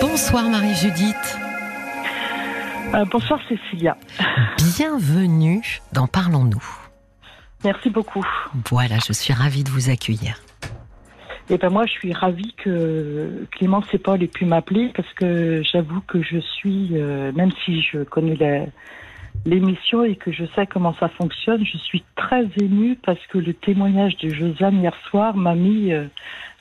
Bonsoir Marie-Judith. Euh, bonsoir Cécilia. Bienvenue dans Parlons-nous. Merci beaucoup. Voilà, je suis ravie de vous accueillir. Et ben moi, je suis ravie que Clémence et Paul aient pu m'appeler parce que j'avoue que je suis, euh, même si je connais la- l'émission et que je sais comment ça fonctionne, je suis très émue parce que le témoignage de Josiane hier soir m'a mis euh,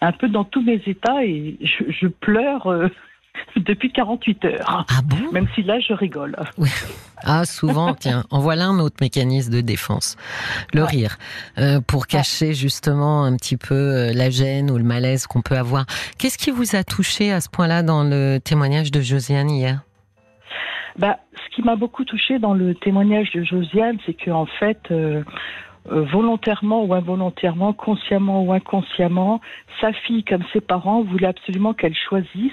un peu dans tous mes états et je, je pleure euh, depuis 48 heures. Ah bon? Même si là, je rigole. Ah, souvent, tiens, en voilà un autre mécanisme de défense. Le Ouais. rire. Euh, pour cacher justement un petit peu euh, la gêne ou le malaise qu'on peut avoir. Qu'est-ce qui vous a touché à ce point-là dans le témoignage de Josiane hier? Bah, ce qui m'a beaucoup touché dans le témoignage de Josiane, c'est que en fait, euh, volontairement ou involontairement, consciemment ou inconsciemment, sa fille comme ses parents voulaient absolument qu'elle choisisse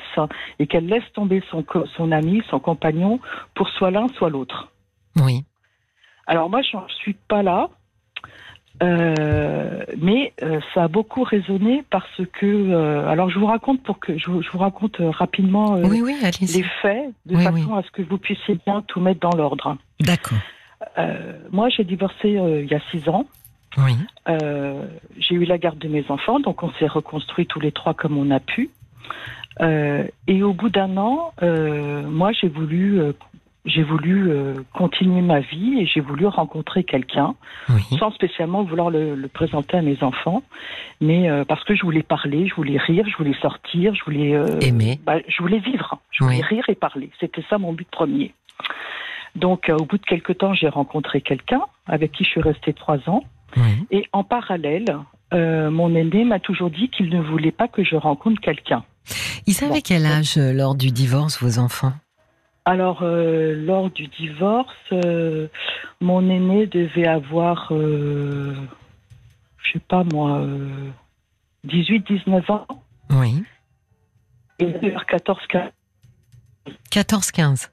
et qu'elle laisse tomber son, son ami, son compagnon, pour soit l'un, soit l'autre. Oui. Alors moi, je n'en suis pas là. Euh, mais euh, ça a beaucoup résonné parce que euh, alors je vous raconte pour que je vous, je vous raconte euh, rapidement euh, Oui, oui, les faits de Oui, façon oui. à ce que vous puissiez bien tout mettre dans l'ordre. D'accord. Euh, moi, j'ai divorcé euh, il y a six ans. Oui. Euh, j'ai eu la garde de mes enfants, donc on s'est reconstruit tous les trois comme on a pu. Et au bout d'un an, moi, j'ai voulu, j'ai voulu euh, continuer ma vie et j'ai voulu rencontrer quelqu'un, Oui. sans spécialement vouloir le, le présenter à mes enfants, mais euh, parce que je voulais parler, je voulais rire, je voulais sortir, je voulais euh, Aimer. bah, je voulais vivre, je voulais Oui. rire et parler. C'était ça mon but premier. Donc, euh, au bout de quelques temps, j'ai rencontré quelqu'un avec qui je suis restée trois ans. Oui. Et en parallèle, euh, mon aîné m'a toujours dit qu'il ne voulait pas que je rencontre quelqu'un. Ils avaient Bon. quel âge euh, lors du divorce, vos enfants? Alors, euh, lors du divorce, euh, mon aîné devait avoir, euh, je sais pas moi, euh, 18-19 ans. Oui. Et il devait avoir 14-15. 14-15.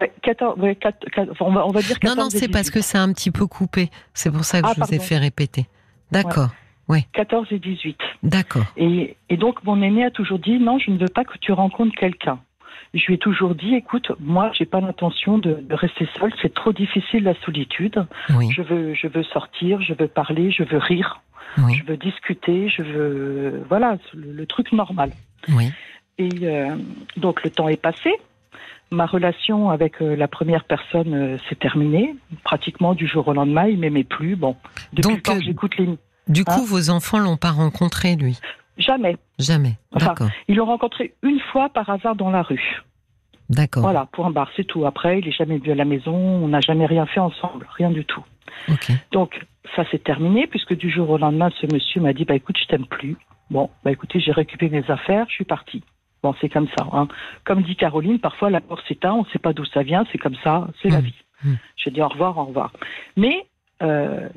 Ouais, 14, ouais, 4, 4, on, va, on va dire 14 Non, non, c'est parce 18. que c'est un petit peu coupé. C'est pour ça que Ah, je vous ai fait répéter. D'accord. 14 et 18. D'accord. Et, et donc, mon aîné a toujours dit non, je ne veux pas que tu rencontres quelqu'un. Je lui ai toujours dit écoute, moi, j'ai pas l'intention de, de rester seule. C'est trop difficile la solitude. Oui. Je veux, je veux sortir, je veux parler, je veux rire, Oui. je veux discuter, je veux, voilà, le, le truc normal. Oui. Et euh, donc, le temps est passé. Ma relation avec euh, la première personne euh, s'est terminée. Pratiquement du jour au lendemain, il m'aimait plus. Bon, depuis Donc, le euh, j'écoute les Du Hein coup, vos enfants l'ont pas rencontré, lui? Jamais. Jamais. Enfin, D'accord. Ils l'ont rencontré une fois par hasard dans la rue. D'accord. Voilà, point barre, c'est tout. Après, il est jamais venu à la maison, on n'a jamais rien fait ensemble, rien du tout. Ok. Donc, ça s'est terminé, puisque du jour au lendemain, ce monsieur m'a dit, bah écoute, je t'aime plus. Bon, bah écoutez, j'ai récupéré mes affaires, je suis partie. Bon, c'est comme ça. Hein. Comme dit Caroline, parfois la mort s'éteint, on ne sait pas d'où ça vient, c'est comme ça, c'est la Mm. vie. Mm. Je dis au revoir, au revoir. Mais euh,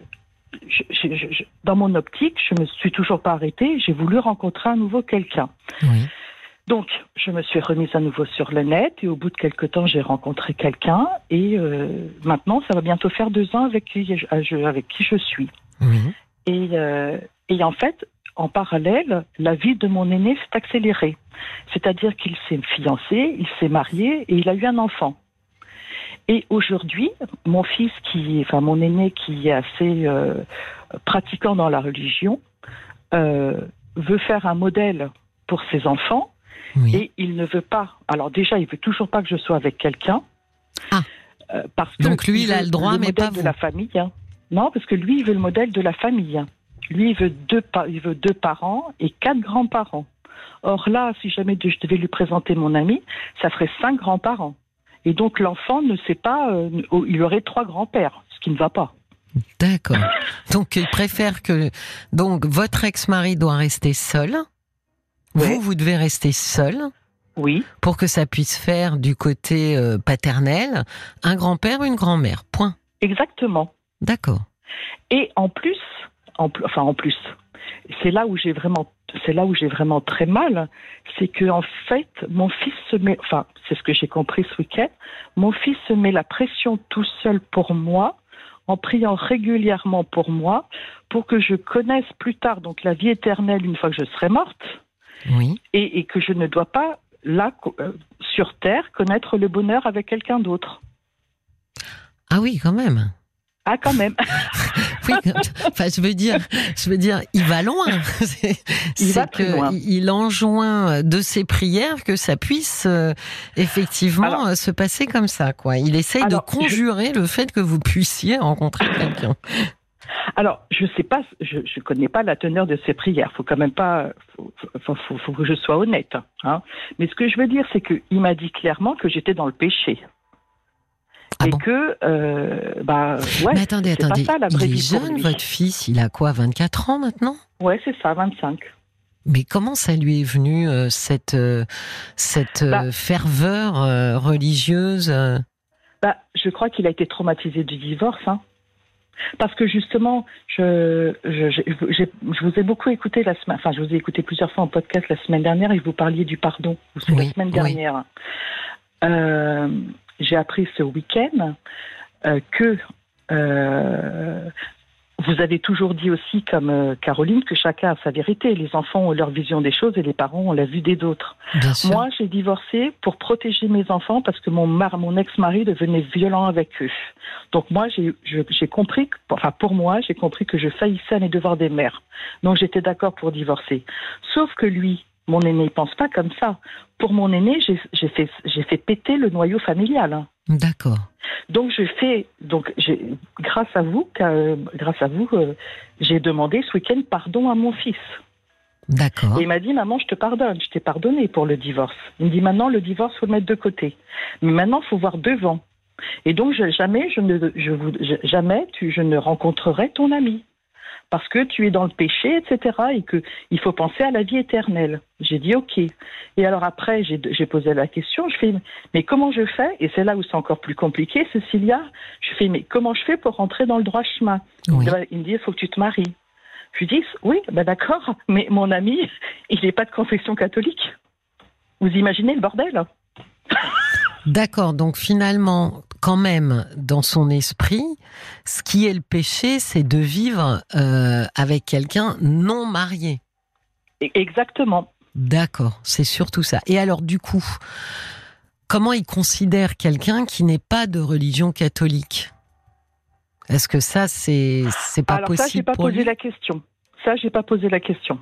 je- je- je- je- dans mon optique, je me suis toujours pas arrêtée, j'ai voulu rencontrer à nouveau quelqu'un. Oui. Donc, je me suis remise à nouveau sur le net et au bout de quelques temps, j'ai rencontré quelqu'un et euh, maintenant, ça va bientôt faire deux ans avec qui je, je- avec qui je suis. Oui. Et, euh, et en fait, en parallèle, la vie de mon aîné s'est accélérée. C'est-à-dire qu'il s'est fiancé, il s'est marié et il a eu un enfant. Et aujourd'hui, mon fils, qui, enfin mon aîné, qui est assez euh, pratiquant dans la religion, euh, veut faire un modèle pour ses enfants Oui. et il ne veut pas. Alors déjà, il veut toujours pas que je sois avec quelqu'un. Ah. Euh, parce que Donc lui, il a le droit, mais modèle pas de vous. la famille. hein. Non, parce que lui, il veut le modèle de la famille. Lui, il veut deux, pa- il veut deux parents et quatre grands-parents. Or là, si jamais je devais lui présenter mon ami, ça ferait cinq grands-parents. Et donc l'enfant ne sait pas, euh, il aurait trois grands-pères, ce qui ne va pas. D'accord. Donc, il préfère que. Donc, votre ex-mari doit rester seul. Ouais. Vous, vous devez rester seul Oui, pour que ça puisse faire du côté euh, paternel un grand-père, une grand-mère. Point. exactement. D'accord. Et en plus, en, enfin en plus, c'est là où j'ai vraiment, c'est là où j'ai vraiment très mal, c'est que en fait, mon fils se met, enfin, c'est ce que j'ai compris ce week-end, mon fils se met la pression tout seul pour moi, en priant régulièrement pour moi, pour que je connaisse plus tard donc la vie éternelle une fois que je serai morte, Oui. et, et que je ne dois pas là, sur Terre, connaître le bonheur avec quelqu'un d'autre. Ah oui, quand même. Ah, quand même. oui, enfin, je veux dire, je veux dire, il va loin. il va que loin. Il enjoint de ses prières que ça puisse euh, effectivement euh, se passer comme ça, quoi. Il essaye de conjurer le fait que vous puissiez rencontrer quelqu'un. Alors, je sais pas, je ne connais pas la teneur de ses prières. Faut quand même pas, faut, faut, que je sois honnête. Hein. Mais ce que je veux dire, c'est qu'il m'a dit clairement que j'étais dans le péché. Ah et que, euh, bah, ouais. Mais attendez, attendez. Pas ça, la vraie il est jeune, votre fils. Il a quoi, 24 ans maintenant? Ouais, c'est ça, 25. Mais comment ça lui est venu euh, cette euh, cette bah. ferveur religieuse bah, je crois qu'il a été traumatisé du divorce. Hein. Parce que justement, je, je, je, je, vous ai beaucoup écouté la semaine, enfin, je vous ai écouté plusieurs fois en podcast la semaine dernière et vous parliez du pardon, ou c'est la semaine dernière. Euh, j'ai appris ce week-end euh, que euh, vous avez toujours dit aussi, comme euh, Caroline, que chacun a sa vérité. Les enfants ont leur vision des choses et les parents ont la vue des autres. Moi, j'ai divorcé pour protéger mes enfants parce que mon, mon ex-mari devenait violent avec eux. Donc moi, j'ai compris, enfin pour moi, j'ai compris que je faillissais à mes devoirs des mères. Donc j'étais d'accord pour divorcer. Sauf que lui, mon aîné, il pense pas comme ça. Pour mon aîné, j'ai fait, fait péter le noyau familial. Hein. D'accord. Donc je fais, donc grâce à vous, grâce à vous, euh, j'ai demandé ce week-end pardon à mon fils. D'accord. Et il m'a dit maman, je te pardonne, je t'ai pardonné pour le divorce. Il me dit maintenant le divorce faut le mettre de côté, mais maintenant faut voir devant. Et donc jamais je ne, je, jamais tu, je ne rencontrerai ton ami parce que tu es dans le péché, etc. Et que il faut penser à la vie éternelle. J'ai dit ok. Et alors après, j'ai posé la question. Je fais mais comment je fais? Et c'est là où c'est encore plus compliqué, Cecilia. Je fais mais comment je fais pour rentrer dans le droit chemin? Il me dit il faut que tu te maries. Je lui dis oui, ben d'accord. Mais mon ami, il n'est pas de confession catholique. Vous imaginez le bordel? D'accord, donc finalement, quand même, dans son esprit, ce qui est le péché, c'est de vivre euh, avec quelqu'un non marié. E-, exactement. D'accord, c'est surtout ça. Et alors, du coup, comment il considère quelqu'un qui n'est pas de religion catholique? Est-ce que ça, c'est pas possible ça, pas posé la question. Ça, j'ai pas posé la question.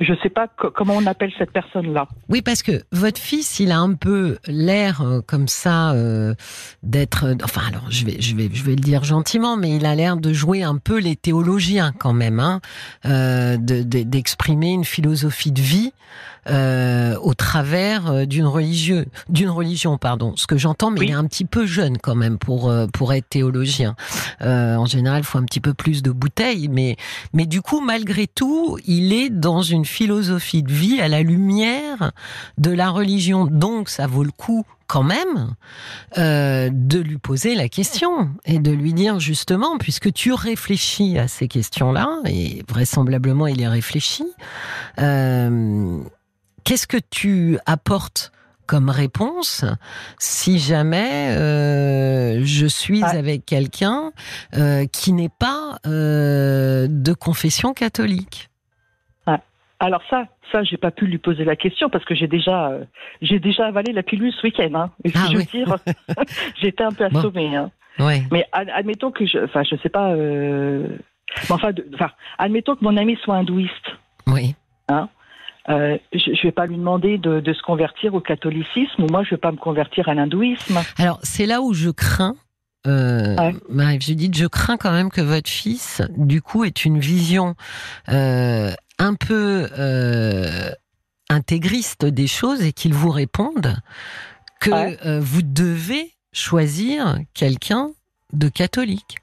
Je ne sais pas comment on appelle cette personne-là. Oui, parce que votre fils, il a un peu l'air euh, comme ça euh, d'être. Euh, enfin, alors je vais, je vais, je vais le dire gentiment, mais il a l'air de jouer un peu les théologiens quand même, hein, d'exprimer une philosophie de vie euh, au travers euh, d'une religieux, d'une religion, pardon. Ce que j'entends, mais il est un petit peu jeune quand même pour euh, pour être théologien. Euh, en général, il faut un petit peu plus de bouteilles, mais mais du coup, malgré tout, il est dans une philosophie de vie à la lumière de la religion. Donc, ça vaut le coup quand même euh, de lui poser la question et de lui dire justement, puisque tu réfléchis à ces questions-là, et vraisemblablement il y réfléchi, euh, qu'est-ce que tu apportes comme réponse si jamais euh, je suis avec quelqu'un euh, qui n'est pas euh, de confession catholique? Alors ça, ça, j'ai pas pu lui poser la question parce que j'ai déjà, j'ai déjà avalé la pilule ce week-end. Hein. Ah je veux dire, j'étais un peu assommée. Hein. Mais admettons que je, enfin, je sais pas. enfin, enfin, admettons que mon ami soit hindouiste. Oui. Hein euh, je ne vais pas lui demander de, de, se convertir au catholicisme ou moi je ne vais pas me convertir à l'hindouisme. Alors c'est là où je crains. Euh, ouais. je dis, je crains quand même que votre fils, du coup, ait une vision euh, un peu euh, intégriste des choses et qu'il vous réponde que euh, vous devez choisir quelqu'un de catholique.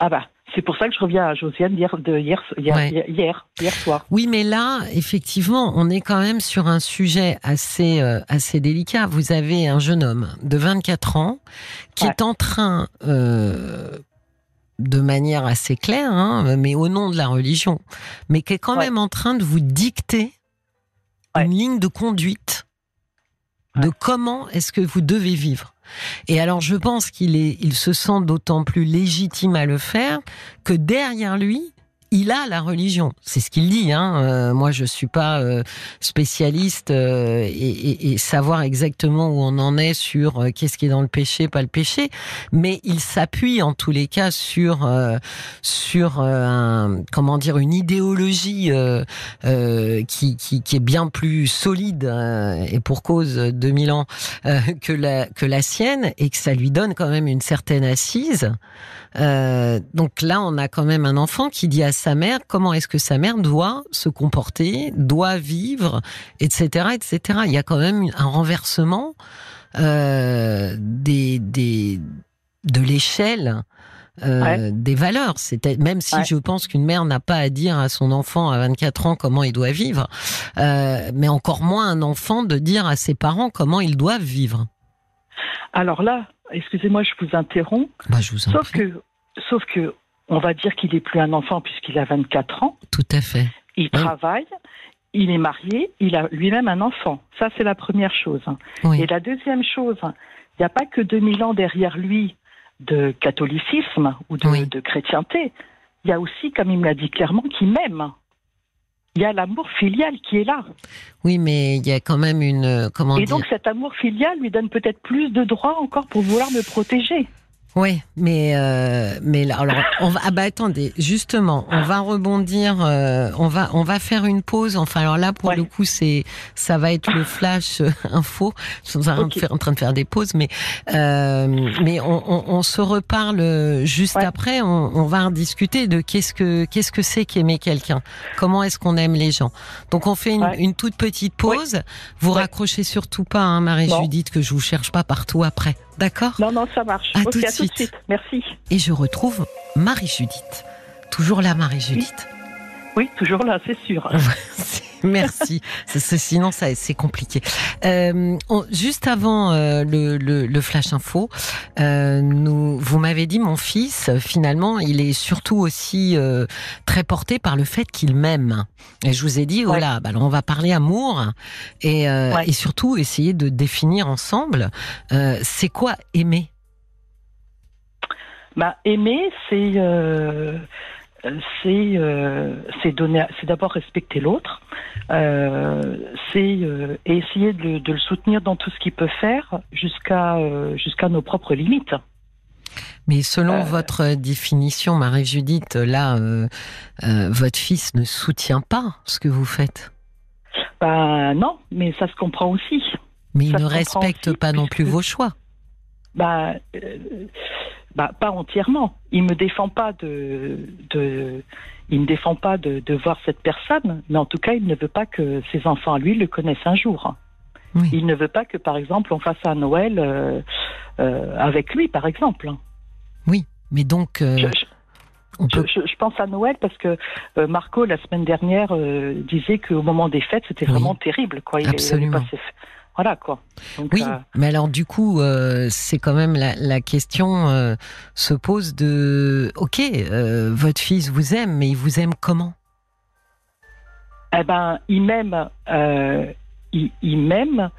Ah bah, c'est pour ça que je reviens à Josiane hier, de hier, hier, hier, soir. Oui, mais là, effectivement, on est quand même sur un sujet assez, euh, assez délicat. Vous avez un jeune homme de 24 ans qui est en train, euh, de manière assez claire, hein, mais au nom de la religion, mais qui est quand même en train de vous dicter une ligne de conduite de comment est-ce que vous devez vivre. Et alors, je pense qu'il se sent d'autant plus légitime à le faire que derrière lui, il a la religion. C'est ce qu'il dit. Hein. Euh, moi, je suis pas euh, spécialiste euh, et, et, savoir exactement où on en est sur qu'est-ce qui est dans le péché, pas le péché. Mais il s'appuie en tous les cas sur sur un, comment dire une idéologie qui, qui, qui, est bien plus solide et pour cause 2000 ans que la que la sienne et que ça lui donne quand même une certaine assise. Euh, donc là, on a quand même un enfant qui dit sa mère comment est-ce que sa mère doit se comporter, doit vivre, etc., etc. Il y a quand même un renversement euh, des, des, de l'échelle. Euh, des valeurs. C'était même si je pense qu'une mère n'a pas à dire à son enfant à 24 ans comment il doit vivre, euh, mais encore moins un enfant de dire à ses parents comment ils doivent vivre. Alors là, excusez-moi, je vous interromps. Bah, je vous sauf que, sauf que, on va dire qu'il n'est plus un enfant puisqu'il a 24 ans. Tout à fait. Il travaille, il est marié, il a lui-même un enfant. Ça, c'est la première chose. Et la deuxième chose, il n'y a pas que 2000 ans derrière lui de catholicisme ou de, de chrétienté. Il y a aussi, comme il me l'a dit clairement, qu'il m'aime il y a l'amour filial qui est là. Oui, mais il y a quand même une euh, comment Et donc cet amour filial lui donne peut-être plus de droits encore pour vouloir me protéger. Oui, mais euh, mais alors on va ah bah attendez justement on va rebondir euh, on va on va faire une pause. Enfin alors là pour le coup c'est ça va être le flash euh, info. Je suis en, en train de faire des pauses mais euh, mais on, on, on, se reparle juste après. On, on, va en discuter de qu'est-ce que qu'est-ce que c'est qu'aimer quelqu'un. Comment est-ce qu'on aime les gens. Donc on fait une, une toute petite pause. Vous raccrochez surtout pas hein, Marie Judith que je vous cherche pas partout après D'accord Non, non, ça marche. À, tout, de suite. Merci. Et je retrouve Marie-Judith. Toujours là, Marie-Judith. Oui. toujours là, c'est sûr. Merci. sinon, ça, c'est compliqué. Euh, juste avant euh, le, le, flash info, euh, nous, vous m'avez dit, mon fils, finalement, il est surtout aussi très porté par le fait qu'il m'aime. Et je vous ai dit, voilà, bah, on va parler amour et, et surtout essayer de définir ensemble, c'est quoi aimer? Bah, aimer, c'est c'est euh, c'est donner, c'est d'abord respecter l'autre, euh, c'est euh, essayer de, de, le soutenir dans tout ce qu'il peut faire jusqu'à jusqu'à nos propres limites. Mais selon votre définition, Marie-Judith, là, votre fils ne soutient pas ce que vous faites. Bah non, mais ça se comprend aussi. Mais il ne respecte pas non plus vos choix. Bah, bah, pas entièrement. Il me défend pas de, de il me défend pas de, de, voir cette personne, mais en tout cas, il ne veut pas que ses enfants à lui le connaissent un jour. Il ne veut pas que, par exemple, on fasse un Noël euh, euh, avec lui, par exemple. Oui, mais donc. Euh, je, je, pense à Noël parce que Marco la semaine dernière disait qu'au moment des fêtes c'était vraiment terrible quoi. Il Absolument. Voilà quoi. oui, euh, mais alors du coup, euh, c'est quand même la, la question euh, se pose de, ok, votre fils vous aime, mais il vous aime comment? Eh ben, il m'aime, il, il m'aime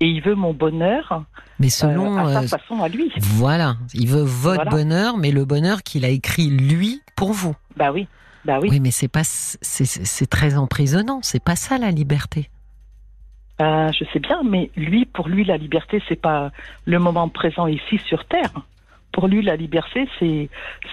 et il veut mon bonheur. Mais selon à sa façon à lui. Voilà, il veut votre bonheur, mais le bonheur qu'il a écrit lui pour vous. Bah oui, bah oui. Oui, mais c'est pas, c'est très emprisonnant. C'est pas ça la liberté. Euh, je sais bien, mais lui, pour lui, la liberté, c'est pas le moment présent ici sur Terre. Pour lui, la liberté, c'est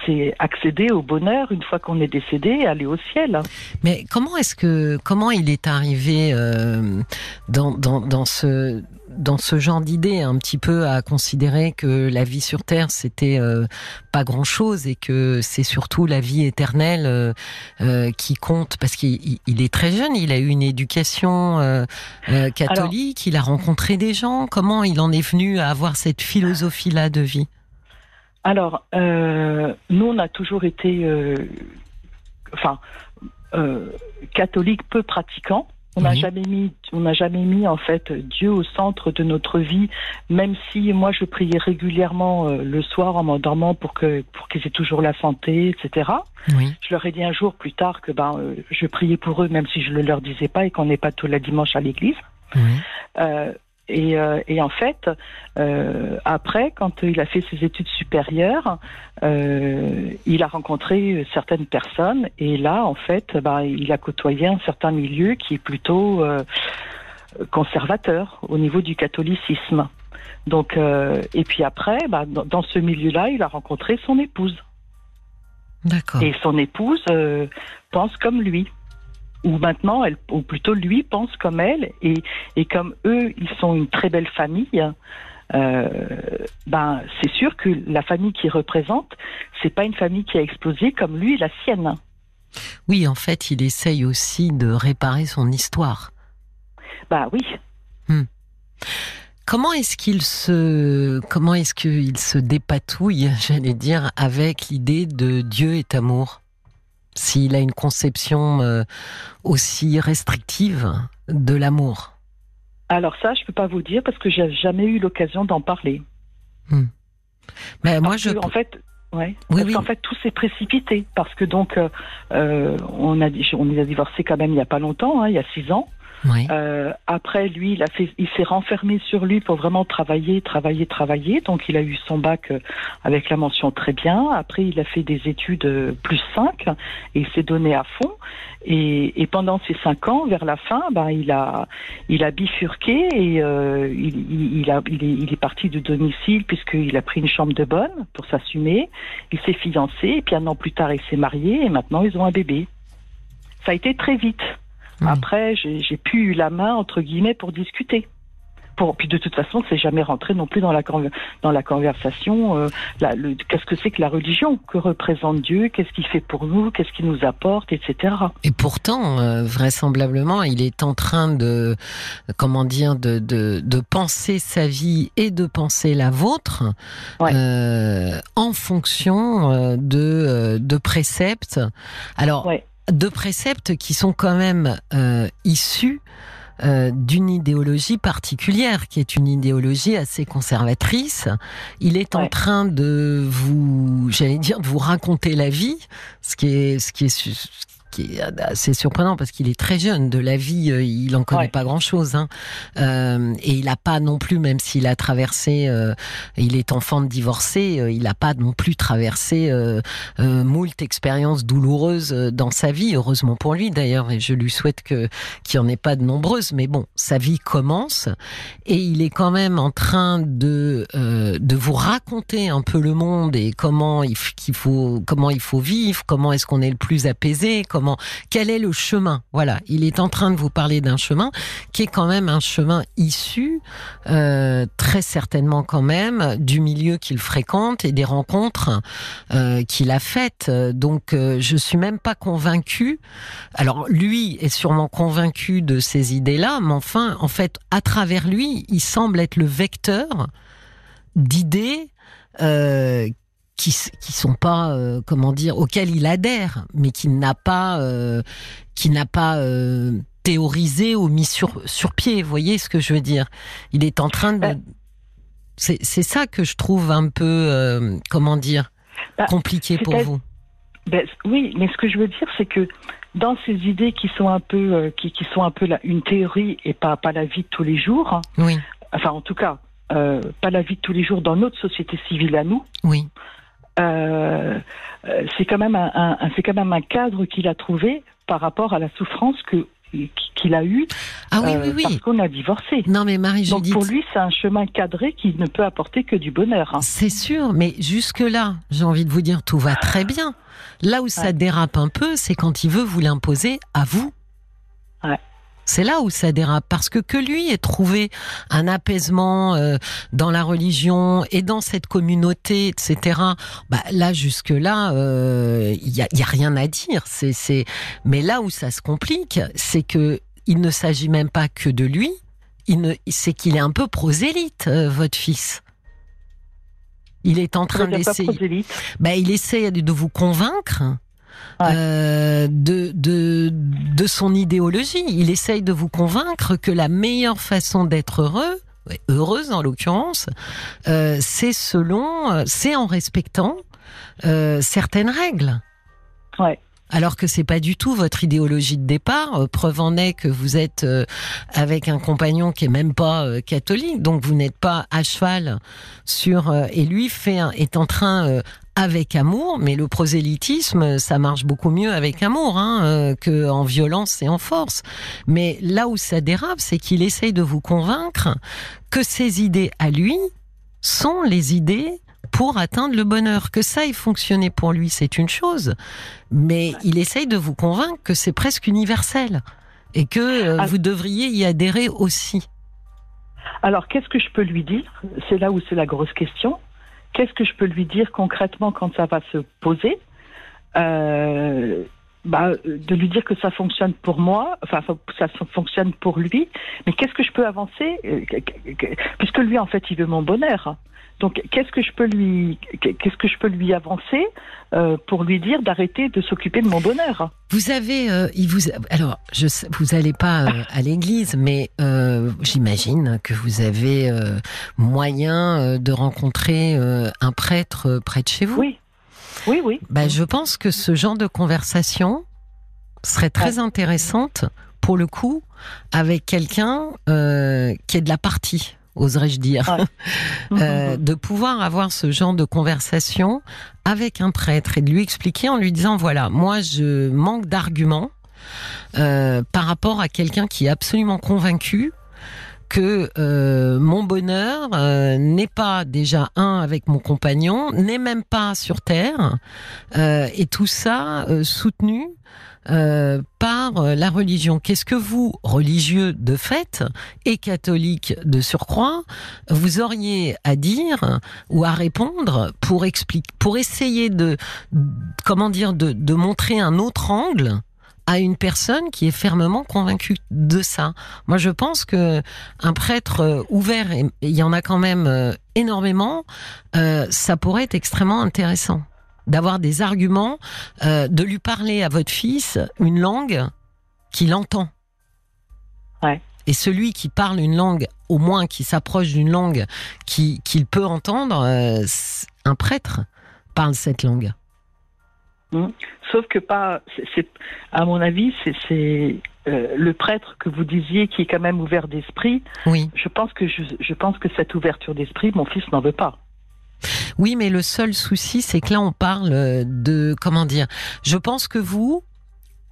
c'est accéder au bonheur une fois qu'on est décédé, aller au ciel. Mais comment est-ce que comment il est arrivé euh, dans, dans, dans ce dans ce genre d'idée un petit peu à considérer que la vie sur Terre c'était euh, pas grand chose et que c'est surtout la vie éternelle euh, euh, qui compte parce qu'il est très jeune, il a eu une éducation catholique, il a rencontré des gens. Comment il en est venu à avoir cette philosophie-là de vie? Alors, nous on a toujours été, enfin, catholique peu pratiquant. On n'a jamais mis, on n'a jamais mis en fait Dieu au centre de notre vie, même si moi je priais régulièrement euh, le soir en m'endormant pour que pour qu'ils aient toujours la santé, etc. Oui. Je leur ai dit un jour plus tard que ben euh, je priais pour eux, même si je ne le leur disais pas et qu'on n'est pas tout la dimanche à l'église. Oui. Euh, Et, euh, et, en fait, euh, après, quand il a fait ses études supérieures, euh, il a rencontré certaines personnes et là, en fait, bah, il a côtoyé un certain milieu qui est plutôt euh, conservateur au niveau du catholicisme. Donc, euh, et puis après, bah, dans, ce milieu-là, il a rencontré son épouse. D'accord. Et son épouse euh, pense comme lui ou maintenant, elle, ou plutôt lui pense comme elle, et, et comme eux, ils sont une très belle famille. Euh, ben, c'est sûr que la famille qu'il représente, c'est pas une famille qui a explosé comme lui la sienne. Oui, en fait, il essaye aussi de réparer son histoire. Bah oui. Hmm. Comment est-ce qu'il se comment est-ce qu'il se dépatouille, j'allais dire, avec l'idée de Dieu est amour? S'il a une conception euh, aussi restrictive de l'amour Alors ça, je peux pas vous dire parce que j'ai jamais eu l'occasion d'en parler. Hmm. Mais moi, je en fait. Ouais. Oui, parce oui. qu'en fait, tout s'est précipité parce que donc euh, on a on a divorcé quand même il y a pas longtemps, hein, il y a six ans. Euh, après, lui, il s'est renfermé sur lui pour vraiment travailler, travailler, travailler. Donc, il a eu son bac euh, avec la mention très bien. Après, il a fait des études euh, plus 5 et il s'est donné à fond. Et, pendant ces cinq ans, vers la fin, ben, il a, bifurqué et il, est, il est parti de domicile puisqu'il a pris une chambre de bonne pour s'assumer. Il s'est fiancé et puis un an plus tard, il s'est marié et maintenant ils ont un bébé. Ça a été très vite. Mmh. Après, j'ai plus eu la main entre guillemets pour discuter. Pour, puis de toute façon, c'est jamais rentré non plus dans la dans la conversation. Euh, qu'est-ce que c'est que la religion? Que représente Dieu? Qu'est-ce qu'il fait pour nous? Qu'est-ce qu'il nous apporte, etc. Et pourtant, euh, vraisemblablement, il est en train de comment dire de, de, de penser sa vie et de penser la vôtre ouais. euh, en fonction de de préceptes. Alors. Ouais de préceptes qui sont quand même euh, issus euh, d'une idéologie particulière, qui est une idéologie assez conservatrice. Il est ouais. en train de vous, j'allais dire, de vous raconter la vie, ce qui est, ce qui est, qui est assez surprenant parce qu'il est très jeune. De la vie, euh, il en connaît ouais. pas grand-chose. Hein. Euh, et il n'a pas non plus, même s'il a traversé, euh, il est enfant de divorcé, euh, il n'a pas non plus traversé euh, moult expériences douloureuses dans sa vie. Heureusement pour lui d'ailleurs, et je lui souhaite que qu'il n'y en ait pas de nombreuses. Mais bon, sa vie commence et il est quand même en train de de vous raconter un peu le monde et comment il qu'il faut comment il faut vivre, comment est-ce qu'on est le plus apaisé, comment Quel est le chemin? Voilà, il est en train de vous parler d'un chemin qui est quand même un chemin issu, euh, très certainement quand même, du milieu qu'il fréquente et des rencontres euh, qu'il a faites. Donc, euh, je suis même pas convaincue. Alors, lui est sûrement convaincu de ces idées-là, mais enfin, en fait, à travers lui, il semble être le vecteur d'idées qui qui sont pas euh, comment dire auxquels il adhère mais qui n'a pas euh, qui n'a pas euh, théorisé ou mis sur sur pied. Vous voyez ce que je veux dire? Il est en train de c'est c'est ça que je trouve un peu comment dire bah, compliqué pour vous. Ben, oui mais ce que je veux dire c'est que dans ces idées qui sont un peu euh, qui, qui sont un peu la, une théorie et pas pas la vie de tous les jours hein, oui. enfin en tout cas euh, pas la vie de tous les jours dans notre société civile à nous oui euh, c'est quand même un, un c'est quand même un cadre qu'il a trouvé par rapport à la souffrance que qu'il a eu ah oui, oui, oui. parce qu'on a divorcé. Non mais Marie Donc pour lui c'est un chemin cadré qui ne peut apporter que du bonheur. Hein. C'est sûr, mais jusque là, j'ai envie de vous dire tout va très bien. Là où ça dérape un peu, c'est quand il veut vous l'imposer à vous. C'est là où ça dérape, parce que que lui ait trouvé un apaisement euh, dans la religion et dans cette communauté, etc. Bah là jusque là, il euh, y, a, y a rien à dire. C'est c'est. Mais là où ça se complique, c'est que il ne s'agit même pas que de lui. Il ne, c'est qu'il est un peu prosélyte, euh, votre fils. Il est en train d'essayer. Bah, il essaie de vous convaincre. Ouais. Euh, de, de, de son idéologie. Il essaye de vous convaincre que la meilleure façon d'être heureux, heureuse en l'occurrence, euh, c'est selon, c'est en respectant euh, certaines règles. Ouais. alors que c'est pas du tout votre idéologie de départ. Preuve en est que vous êtes avec un compagnon qui est même pas catholique, donc vous n'êtes pas à cheval sur et lui fait est en train avec amour, mais le prosélytisme, ça marche beaucoup mieux avec amour hein, que en violence et en force. Mais là où ça dérape, c'est qu'il essaye de vous convaincre que ses idées à lui sont les idées pour atteindre le bonheur. Que ça ait fonctionné pour lui, c'est une chose, mais il essaye de vous convaincre que c'est presque universel et que euh, ah. vous devriez y adhérer aussi. Alors, qu'est-ce que je peux lui dire? C'est là où c'est la grosse question. Qu'est-ce que je peux lui dire concrètement quand ça va se poser? Euh, bah, de lui dire que ça fonctionne pour moi, enfin ça fonctionne pour lui, mais qu'est-ce que je peux avancer euh, Puisque lui en fait il veut mon bonheur. Donc, qu'est-ce que je peux lui, qu'est-ce que je peux lui avancer euh, pour lui dire d'arrêter de s'occuper de mon bonheur? Vous avez, euh, il vous, alors, je, vous n'allez pas euh, à l'église, mais j'imagine que vous avez moyen de rencontrer un prêtre près de chez vous. Oui, oui, oui. Ben, je pense que ce genre de conversation serait très intéressante pour le coup avec quelqu'un qui est de la partie oserais-je dire, euh, de pouvoir avoir ce genre de conversation avec un prêtre et de lui expliquer en lui disant voilà, moi je manque d'arguments euh, par rapport à quelqu'un qui est absolument convaincu que euh, mon bonheur n'est pas déjà un avec mon compagnon, n'est même pas sur terre, et tout ça soutenu euh, par euh, la religion. Qu'est-ce que vous, religieux de fait et catholiques de surcroît, vous auriez à dire ou à répondre pour expliquer, pour essayer de, comment dire, de, de montrer un autre angle à une personne qui est fermement convaincue de ça. Moi, je pense que un prêtre euh, ouvert, et il y en a quand même énormément, euh, ça pourrait être extrêmement intéressant d'avoir des arguments, euh, de lui parler à votre fils une langue qu'il entend. Et celui qui parle une langue, au moins qui s'approche d'une langue qu'il peut entendre, euh, un prêtre parle cette langue. Mmh. Sauf que pas, c'est, à mon avis, c'est euh, le prêtre que vous disiez qui est quand même ouvert d'esprit. Oui. Je pense que je pense que cette ouverture d'esprit, mon fils n'en veut pas. Oui, mais le seul souci, c'est que là, on parle de, comment dire, je pense que vous,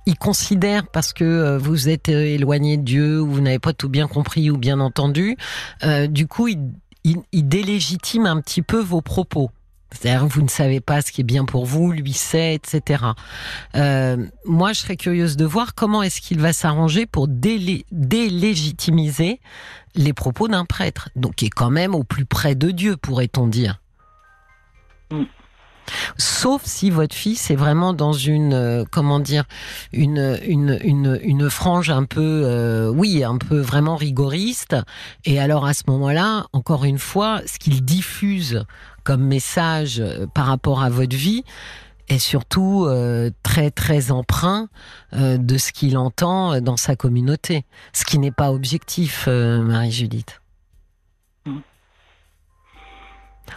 il considère parce que euh, vous êtes euh, éloigné de Dieu ou vous n'avez pas tout bien compris ou bien entendu, euh, du coup, il, il, délégitime un petit peu vos propos. C'est-à-dire vous ne savez pas ce qui est bien pour vous, lui sait, etc. moi, je serais curieuse de voir comment est-ce qu'il va s'arranger pour délégitimiser les propos d'un prêtre, donc qui est quand même au plus près de Dieu, pourrait-on dire. Sauf si votre fils est vraiment dans une, euh, comment dire, une, une, une, une frange un peu, euh, oui, un peu vraiment rigoriste. Et alors à ce moment-là, encore une fois, ce qu'il diffuse comme message euh, par rapport à votre vie est surtout très très emprunt de ce qu'il entend dans sa communauté, ce qui n'est pas objectif, Marie-Judith.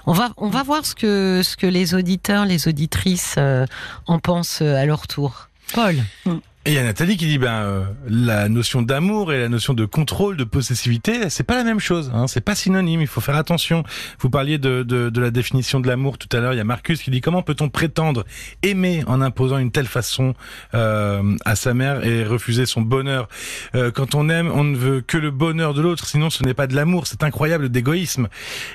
On va, on va voir ce que, ce que les auditeurs, les auditrices euh, en pensent euh, à leur tour. Paul. Mm. Et il y a Nathalie qui dit ben euh, la notion d'amour et la notion de contrôle, de possessivité, c'est pas la même chose. Hein, c'est pas synonyme. Il faut faire attention. Vous parliez de, de, de la définition de l'amour tout à l'heure. Il y a Marcus qui dit comment peut-on prétendre aimer en imposant une telle façon euh, à sa mère et refuser son bonheur? Euh, quand on aime, on ne veut que le bonheur de l'autre. Sinon, ce n'est pas de l'amour. C'est incroyable d'égoïsme.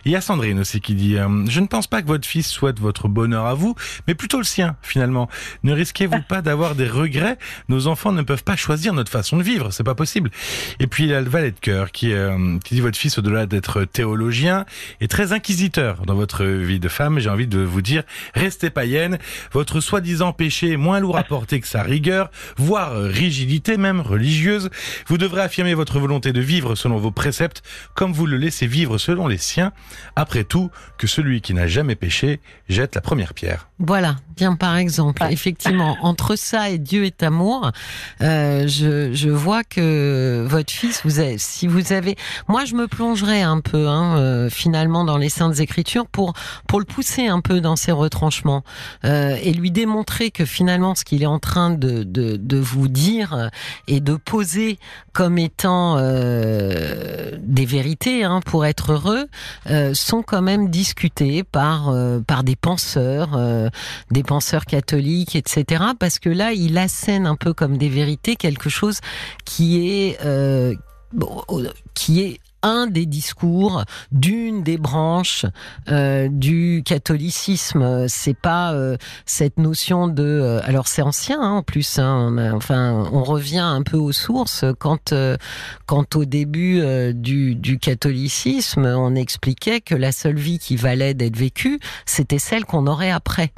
Il y a Sandrine aussi qui dit je ne pense pas que votre fils souhaite votre bonheur à vous, mais plutôt le sien finalement. Ne risquez-vous pas d'avoir des regrets nos enfants ne peuvent pas choisir notre façon de vivre, c'est pas possible. Et puis il y a le valet de cœur qui, euh, qui dit votre fils au-delà d'être théologien est très inquisiteur dans votre vie de femme. J'ai envie de vous dire restez païenne. Votre soi-disant péché est moins lourd à porter que sa rigueur, voire rigidité même religieuse. Vous devrez affirmer votre volonté de vivre selon vos préceptes, comme vous le laissez vivre selon les siens. Après tout, que celui qui n'a jamais péché jette la première pierre. Voilà, bien par exemple, effectivement, entre ça et Dieu est amour, euh, je, je vois que votre fils, vous avez, si vous avez, moi je me plongerai un peu hein, euh, finalement dans les saintes écritures pour pour le pousser un peu dans ses retranchements euh, et lui démontrer que finalement ce qu'il est en train de, de, de vous dire et de poser comme étant euh, des vérités hein, pour être heureux euh, sont quand même discutés par par des penseurs euh, des penseurs catholiques, etc. Parce que là, il assène un peu comme des vérités quelque chose qui est euh, qui est un des discours d'une des branches euh, du catholicisme. C'est pas euh, cette notion de. Euh, alors c'est ancien hein, en plus. Hein, enfin, on revient un peu aux sources quand, quand au début du, du catholicisme, on expliquait que la seule vie qui valait d'être vécue, c'était celle qu'on aurait après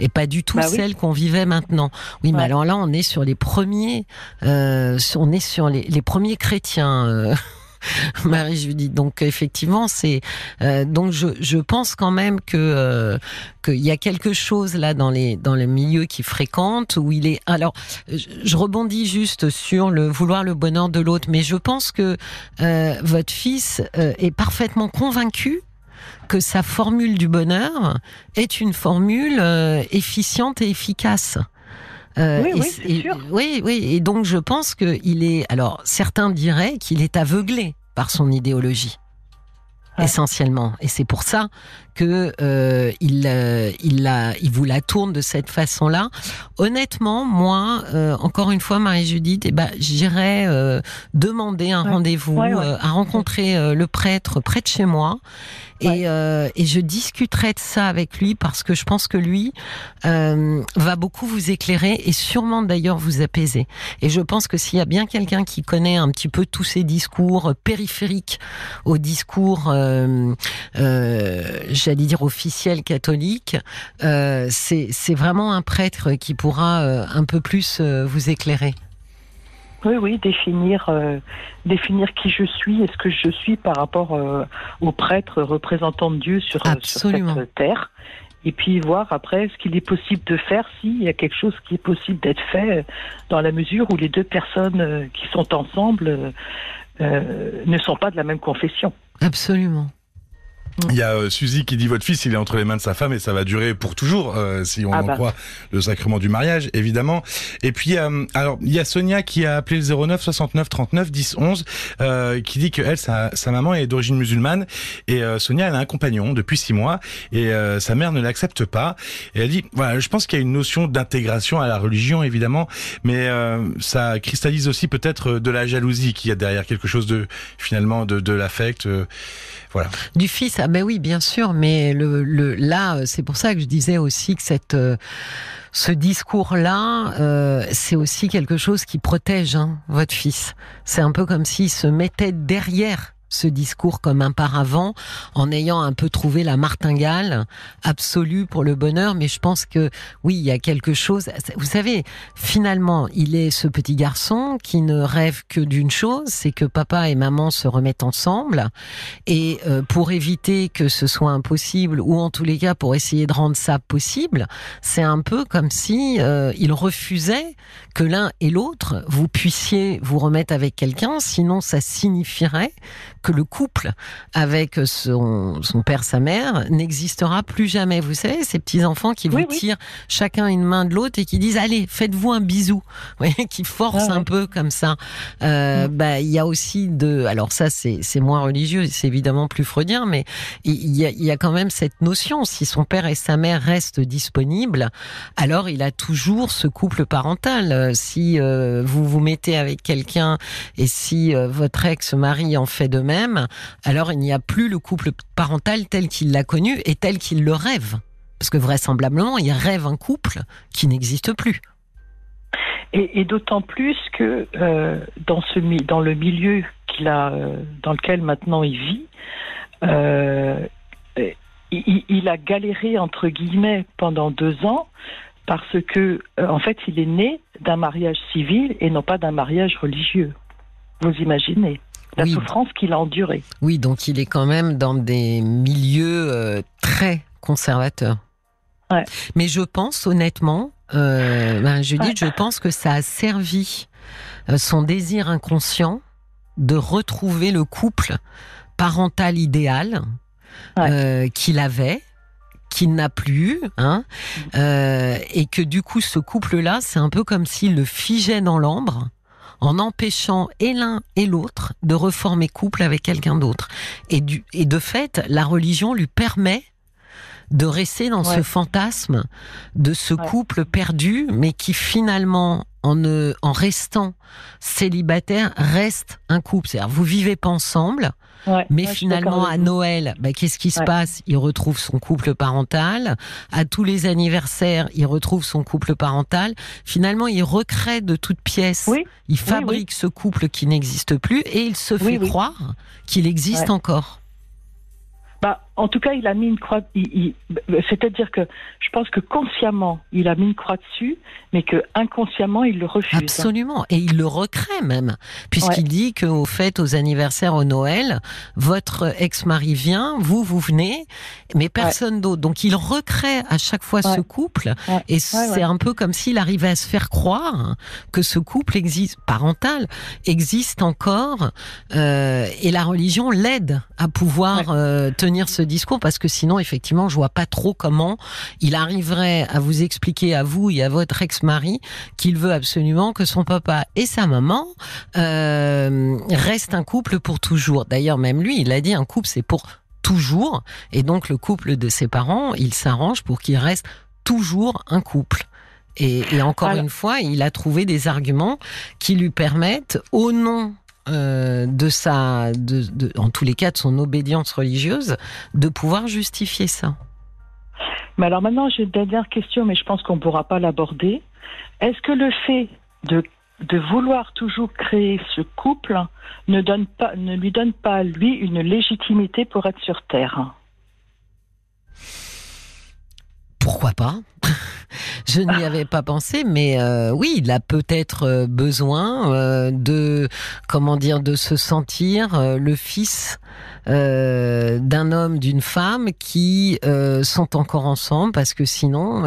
et pas du tout bah celle qu'on vivait maintenant. Oui, mais alors là, on est sur les premiers, euh, on est sur les, les premiers chrétiens. Euh. Marie-Judith. Donc effectivement, c'est euh, donc je, je pense quand même que euh, qu'il y a quelque chose là dans les dans les milieux qui fréquentent où il est. Alors, je, rebondis juste sur le vouloir le bonheur de l'autre, mais je pense que euh, votre fils euh, est parfaitement convaincu que sa formule du bonheur est une formule efficiente et efficace. Euh, oui, oui, sûr. oui, oui, et donc je pense qu'il est. Alors, certains diraient qu'il est aveuglé par son idéologie essentiellement. Et c'est pour ça que euh, il, euh, il, la, il vous la tourne de cette façon-là. Honnêtement, moi, euh, encore une fois, Marie-Judith, eh ben, j'irais euh, demander un rendez-vous, à rencontrer le prêtre près de chez moi. Et, et, je discuterai de ça avec lui parce que je pense que lui va beaucoup vous éclairer et sûrement d'ailleurs vous apaiser. Et je pense que s'il y a bien quelqu'un qui connaît un petit peu tous ces discours périphériques au discours euh, j'allais dire officiel catholique, euh, c'est vraiment un prêtre qui pourra un peu plus vous éclairer. Oui, oui, définir, définir qui je suis et ce que je suis par rapport au prêtre représentant de Dieu sur, sur, cette terre. Et puis voir après ce qu'il est possible de faire s'il y a quelque chose qui est possible d'être fait dans la mesure où les deux personnes qui sont ensemble ne sont pas de la même confession. Absolument. Il y a euh, Suzy qui dit votre fils il est entre les mains de sa femme et ça va durer pour toujours euh, si on ah en bah. croit le sacrement du mariage évidemment. Et puis euh, alors il y a Sonia qui a appelé le 09 69 39 10 11 qui dit que elle sa, sa maman est d'origine musulmane et Sonia elle a un compagnon depuis six mois et sa mère ne l'accepte pas et elle dit voilà je pense qu'il y a une notion d'intégration à la religion évidemment mais ça cristallise aussi peut-être de la jalousie qui y a derrière quelque chose de finalement de, de l'affect voilà. Du fils, ah ben oui, bien sûr, mais le, le là, c'est pour ça que je disais aussi que cette euh, ce discours-là, euh, c'est aussi quelque chose qui protège hein, votre fils. C'est un peu comme s'il se mettait derrière ce discours comme un paravent en ayant un peu trouvé la martingale absolue pour le bonheur. Mais je pense que oui, il y a quelque chose. Vous savez, finalement, il est ce petit garçon qui ne rêve que d'une chose, c'est que papa et maman se remettent ensemble. Et euh, pour éviter que ce soit impossible, ou en tous les cas pour essayer de rendre ça possible, c'est un peu comme si euh, il refusait que l'un et l'autre vous puissiez vous remettre avec quelqu'un, sinon ça signifierait que le couple avec son, son père, sa mère, n'existera plus jamais. Vous savez, ces petits enfants qui vous tirent chacun une main de l'autre et qui disent allez, faites-vous un bisou, qui forcent un peu comme ça. Euh, mm. Bah, il y a aussi de, alors ça c'est c'est moins religieux, c'est évidemment plus freudien, mais il y a, il y a quand même cette notion. Si son père et sa mère restent disponibles, alors il a toujours ce couple parental. Si euh, vous vous mettez avec quelqu'un et si euh, votre ex-mari en fait de même, alors il n'y a plus le couple parental tel qu'il l'a connu et tel qu'il le rêve. Parce que vraisemblablement, il rêve un couple qui n'existe plus. Et, d'autant plus que euh, dans, ce, dans le milieu qu'il a, euh, dans lequel maintenant il vit, euh, il, a galéré entre guillemets pendant deux ans parce que, en fait, il est né d'un mariage civil et non pas d'un mariage religieux. Vous imaginez la souffrance qu'il a endurée. Oui, donc il est quand même dans des milieux euh, très conservateurs. Mais je pense honnêtement, euh, ben, Judith, je pense que ça a servi euh, son désir inconscient de retrouver le couple parental idéal euh, qu'il avait qu'il n'a plus, hein, euh, et que du coup ce couple-là, c'est un peu comme s'il le figeait dans l'ambre, en empêchant et l'un et l'autre de reformer couple avec quelqu'un d'autre. Et, et de fait, la religion lui permet de rester dans ce fantasme de ce couple perdu, mais qui finalement, en, ne, en restant célibataire, reste un couple. C'est-à-dire, vous vivez pas ensemble, mais finalement, à Noël, bah, qu'est-ce qui se passe? Il retrouve son couple parental. À tous les anniversaires, il retrouve son couple parental. Finalement, il recrée de toutes pièces. Il fabrique ce couple qui n'existe plus et il se fait croire qu'il existe encore. Bah, en tout cas, il a mis une croix. C'est-à-dire que je pense que consciemment, il a mis une croix dessus, mais que inconsciemment, il le refuse. Absolument, et il le recrée même, puisqu'il dit qu'au fait, aux anniversaires, au Noël, votre ex-mari vient, vous, vous venez, mais personne d'autre. Donc, il recrée à chaque fois ce couple, et c'est un peu comme s'il arrivait à se faire croire que ce couple existe, parental, existe encore, euh, et la religion l'aide à pouvoir euh, tenir ce discours parce que sinon, effectivement, je vois pas trop comment il arriverait à vous expliquer à vous et à votre ex-mari qu'il veut absolument que son papa et sa maman euh, restent un couple pour toujours. D'ailleurs, même lui, il a dit un couple, c'est pour toujours. Et donc, le couple de ses parents, il s'arrange pour qu'il reste toujours un couple. Et, encore une fois, il a trouvé des arguments qui lui permettent, au nom euh, de sa, de, en tous les cas, de son obédience religieuse, de pouvoir justifier ça. Mais alors maintenant, j'ai une dernière question, mais je pense qu'on ne pourra pas l'aborder. Est-ce que le fait de, de vouloir toujours créer ce couple ne, donne pas, ne lui donne pas, lui, une légitimité pour être sur Terre? Pourquoi pas? Je n'y avais pas pensé, mais euh, oui, il a peut-être euh, besoin euh, de, comment dire, de se sentir le fils d'un homme, d'une femme qui sont encore ensemble, parce que sinon,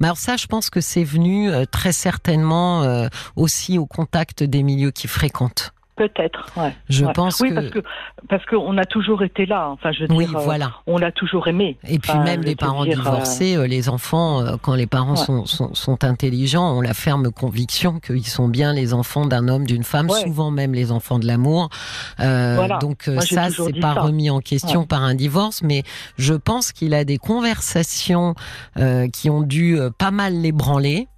mais alors ça, je pense que c'est venu très certainement aussi au contact des milieux qu'il fréquente. Peut-être, ouais. Je pense oui, parce que parce qu'on a toujours été là. Enfin, je veux oui, dire, voilà. on l'a toujours aimé. Et puis même les parents divorcés, euh, les enfants, euh, quand les parents sont, sont, sont, intelligents, ont la ferme conviction qu'ils sont bien les enfants d'un homme, d'une femme, souvent même les enfants de l'amour. Euh, Donc euh, ça, c'est pas remis en question par un divorce, mais je pense qu'il a des conversations qui ont dû pas mal l'ébranler.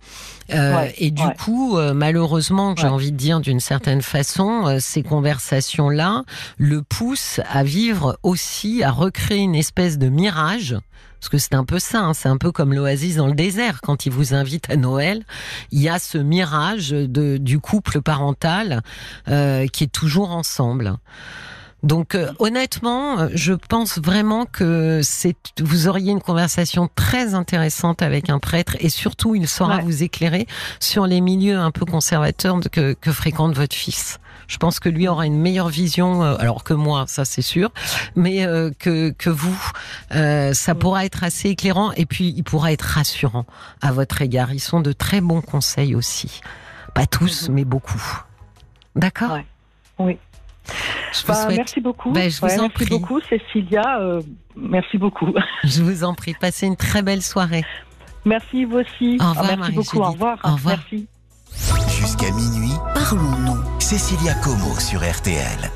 Euh, et du coup, euh, malheureusement, j'ai envie de dire d'une certaine façon, euh, ces conversations-là le poussent à vivre aussi, à recréer une espèce de mirage. Parce que c'est un peu ça, hein, c'est un peu comme l'oasis dans le désert. Quand il vous invite à Noël, il y a ce mirage de, du couple parental qui est toujours ensemble. Donc euh, honnêtement, euh, je pense vraiment que c'est vous auriez une conversation très intéressante avec un prêtre et surtout il saura vous éclairer sur les milieux un peu conservateurs que, que fréquente votre fils. Je pense que lui aura une meilleure vision, euh, alors que moi, ça c'est sûr, mais que, que vous, ça pourra être assez éclairant et puis il pourra être rassurant à votre égard. Ils sont de très bons conseils aussi. Pas tous, mhm. mais beaucoup. D'accord? Oui. Bah, merci beaucoup. Ben, je vous en merci beaucoup, Cécilia. Euh, merci beaucoup. Je vous en prie. Passez une très belle soirée. Merci, vous aussi. Au revoir, merci beaucoup. Au revoir. Au revoir. Merci. Jusqu'à minuit, parlons-nous. Cécilia Como sur RTL.